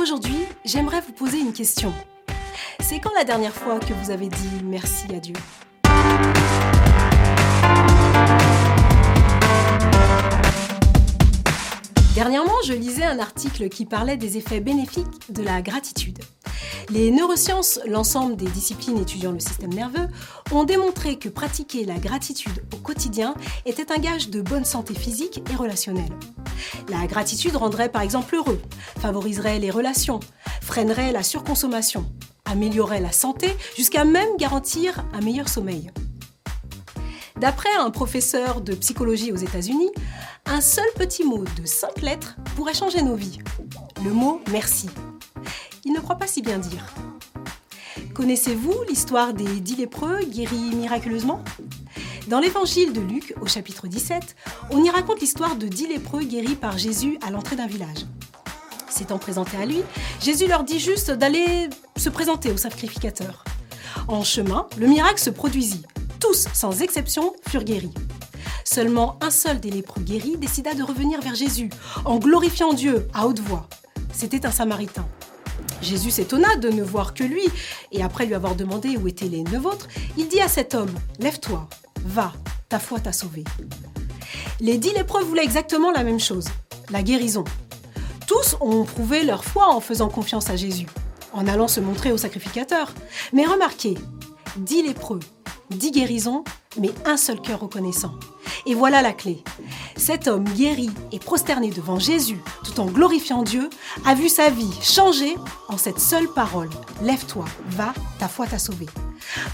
Aujourd'hui, j'aimerais vous poser une question. C'est quand la dernière fois que vous avez dit merci à Dieu? Dernièrement, je lisais un article qui parlait des effets bénéfiques de la gratitude. Les neurosciences, l'ensemble des disciplines étudiant le système nerveux, ont démontré que pratiquer la gratitude au quotidien était un gage de bonne santé physique et relationnelle. La gratitude rendrait par exemple heureux, favoriserait les relations, freinerait la surconsommation, améliorerait la santé, jusqu'à même garantir un meilleur sommeil. D'après un professeur de psychologie aux États-Unis, un seul petit mot de cinq lettres pourrait changer nos vies. Le mot merci. Il ne croit pas si bien dire. Connaissez-vous l'histoire des dix lépreux guéris miraculeusement? Dans l'évangile de Luc, au chapitre 17, on y raconte l'histoire de dix lépreux guéris par Jésus à l'entrée d'un village. S'étant présenté à lui, Jésus leur dit juste d'aller se présenter au sacrificateur. En chemin, le miracle se produisit tous, sans exception, furent guéris. Seulement un seul des lépreux guéris décida de revenir vers Jésus, en glorifiant Dieu à haute voix. C'était un Samaritain. Jésus s'étonna de ne voir que lui, et après lui avoir demandé où étaient les neuf autres, il dit à cet homme, Lève-toi, va, ta foi t'a sauvé. Les dix lépreux voulaient exactement la même chose, la guérison. Tous ont prouvé leur foi en faisant confiance à Jésus, en allant se montrer au sacrificateur. Mais remarquez, dix lépreux, dix guérisons, mais un seul cœur reconnaissant. Et voilà la clé. Cet homme guéri et prosterné devant Jésus, tout en glorifiant Dieu, a vu sa vie changer en cette seule parole. Lève-toi, va, ta foi t'a sauvé.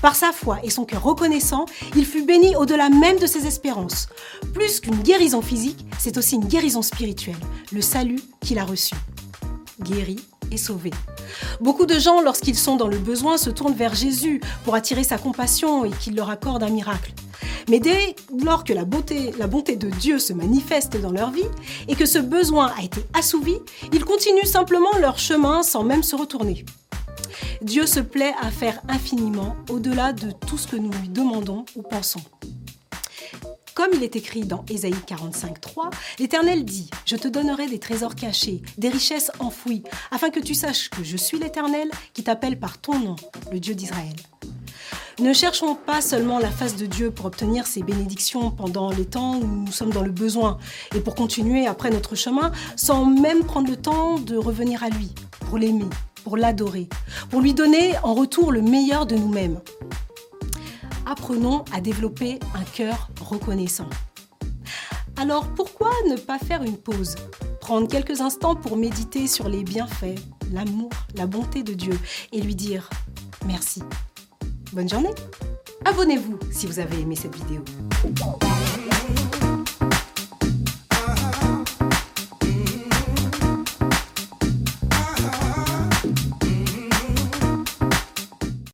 Par sa foi et son cœur reconnaissant, il fut béni au-delà même de ses espérances. Plus qu'une guérison physique, c'est aussi une guérison spirituelle, le salut qu'il a reçu. Guéri et sauvé. Beaucoup de gens, lorsqu'ils sont dans le besoin, se tournent vers Jésus pour attirer sa compassion et qu'il leur accorde un miracle. Mais dès lors que la bonté de Dieu se manifeste dans leur vie et que ce besoin a été assouvi, ils continuent simplement leur chemin sans même se retourner. Dieu se plaît à faire infiniment au-delà de tout ce que nous lui demandons ou pensons. Comme il est écrit dans Ésaïe 45, 3, l'Éternel dit Je te donnerai des trésors cachés, des richesses enfouies, afin que tu saches que je suis l'Éternel qui t'appelle par ton nom, le Dieu d'Israël. Ne cherchons pas seulement la face de Dieu pour obtenir ses bénédictions pendant les temps où nous sommes dans le besoin et pour continuer après notre chemin sans même prendre le temps de revenir à lui, pour l'aimer, pour l'adorer, pour lui donner en retour le meilleur de nous-mêmes apprenons à développer un cœur reconnaissant. Alors pourquoi ne pas faire une pause? Prendre quelques instants pour méditer sur les bienfaits, l'amour, la bonté de Dieu et lui dire merci. Bonne journée Abonnez-vous si vous avez aimé cette vidéo.